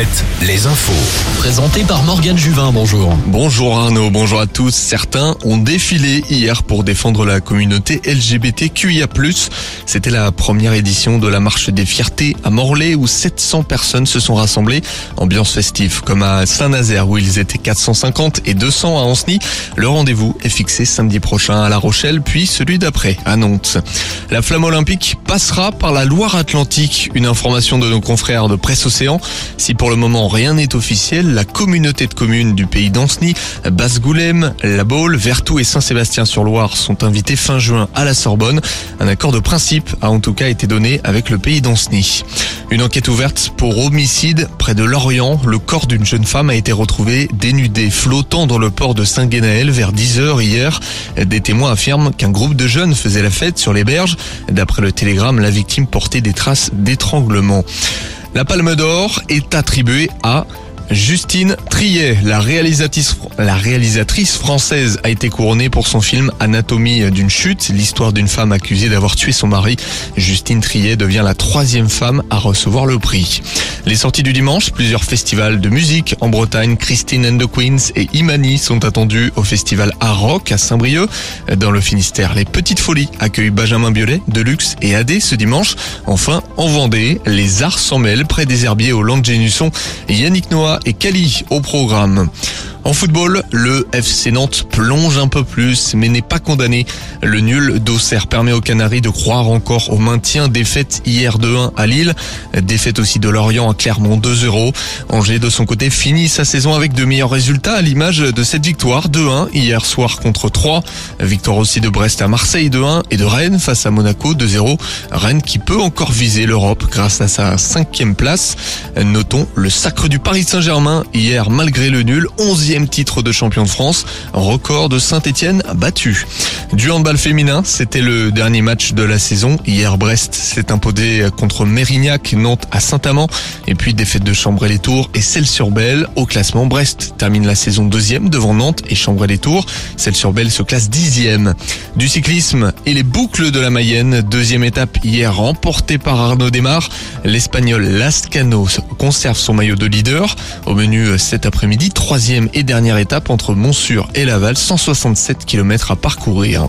7, les infos. Présenté par Morgane Juvin, bonjour. Bonjour Arnaud, bonjour à tous. Certains ont défilé hier pour défendre la communauté LGBTQIA+. C'était la première édition de la marche des fiertés à Morlaix où 700 personnes se sont rassemblées. Ambiance festive comme à Saint-Nazaire où ils étaient 450 et 200 à Anceny. Le rendez-vous est fixé samedi prochain à La Rochelle puis celui d'après à Nantes. La flamme olympique passera par la Loire-Atlantique. Une information de nos confrères de Presse Océan. Si pour le moment rien n'est officiel, la communauté de communes du pays d'Anceny, Basse-Goulême, La Baule, Vertou et Saint-Sébastien-sur-Loire sont invités fin juin à la Sorbonne. Un accord de principe a en tout cas été donné avec le pays d'Anceny. Une enquête ouverte pour homicide près de Lorient. Le corps d'une jeune femme a été retrouvé dénudé, flottant dans le port de Saint-Guénaël vers 10 heures hier. Des témoins affirment qu'un groupe de jeunes faisait la fête sur les berges. D'après le télégramme, la victime portait des traces d'étranglement. La Palme d'Or est attribuée à Justine Triet, la réalisatrice, française, a été couronnée pour son film Anatomie d'une chute, l'histoire d'une femme accusée d'avoir tué son mari. Justine Triet devient la troisième femme à recevoir le prix. Les sorties du dimanche, plusieurs festivals de musique en Bretagne, Christine and the Queens et Imani sont attendus au festival Art Rock à Saint-Brieuc. Dans le Finistère, les Petites Folies accueillent Benjamin Biolay, Deluxe et AD ce dimanche. Enfin, en Vendée, les Arts s'en mêlent près des herbiers au Land Génusson. Yannick Noah et Cali au programme. En football, le FC Nantes plonge un peu plus, mais n'est pas condamné. Le nul d'Auxerre permet aux Canaries de croire encore au maintien. Défaite hier 2-1 à Lille. Défaite aussi de Lorient à Clermont 2-0. Angers, de son côté, finit sa saison avec de meilleurs résultats à l'image de cette victoire 2-1 hier soir contre 3. Victoire aussi de Brest à Marseille 2-1 et de Rennes face à Monaco 2-0. Rennes qui peut encore viser l'Europe grâce à sa cinquième place. Notons le sacre du Paris Saint-Germain hier malgré le nul. 11 titre de champion de France, record de Saint-Etienne battu. Du handball féminin, c'était le dernier match de la saison. Hier, Brest s'est imposé contre Mérignac, Nantes à Saint-Amand, et puis défaite de Chambray-les-Tours et Celle-sur-Belle. Au classement, Brest termine la saison deuxième devant Nantes et Chambray-les-Tours. Celle-sur-Belle se classe dixième. Du cyclisme et les boucles de la Mayenne, deuxième étape hier remportée par Arnaud Desmar. L'Espagnol Lascano conserve son maillot de leader. Au menu cet après-midi, troisième et dernière étape entre Montsur et Laval, 167 km à parcourir.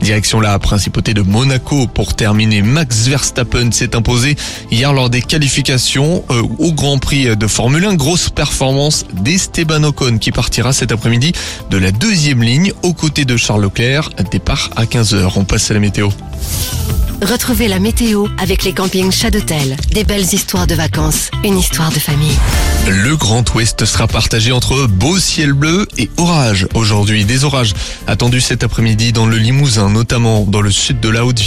Direction la principauté de Monaco pour terminer. Max Verstappen s'est imposé hier lors des qualifications euh, au Grand Prix de Formule 1. Grosse performance d'Esteban Ocon qui partira cet après-midi de la deuxième ligne aux côtés de Charles Leclerc. Départ à 15h. On passe à la météo. Retrouvez la météo avec les campings Chadotel. Des belles histoires de vacances, une histoire de famille. Le Grand Ouest sera partagé entre beau ciel bleu et orage. Aujourd'hui, des orages attendus cet après-midi dans le Limousin, notamment dans le sud de la Haute-Ville.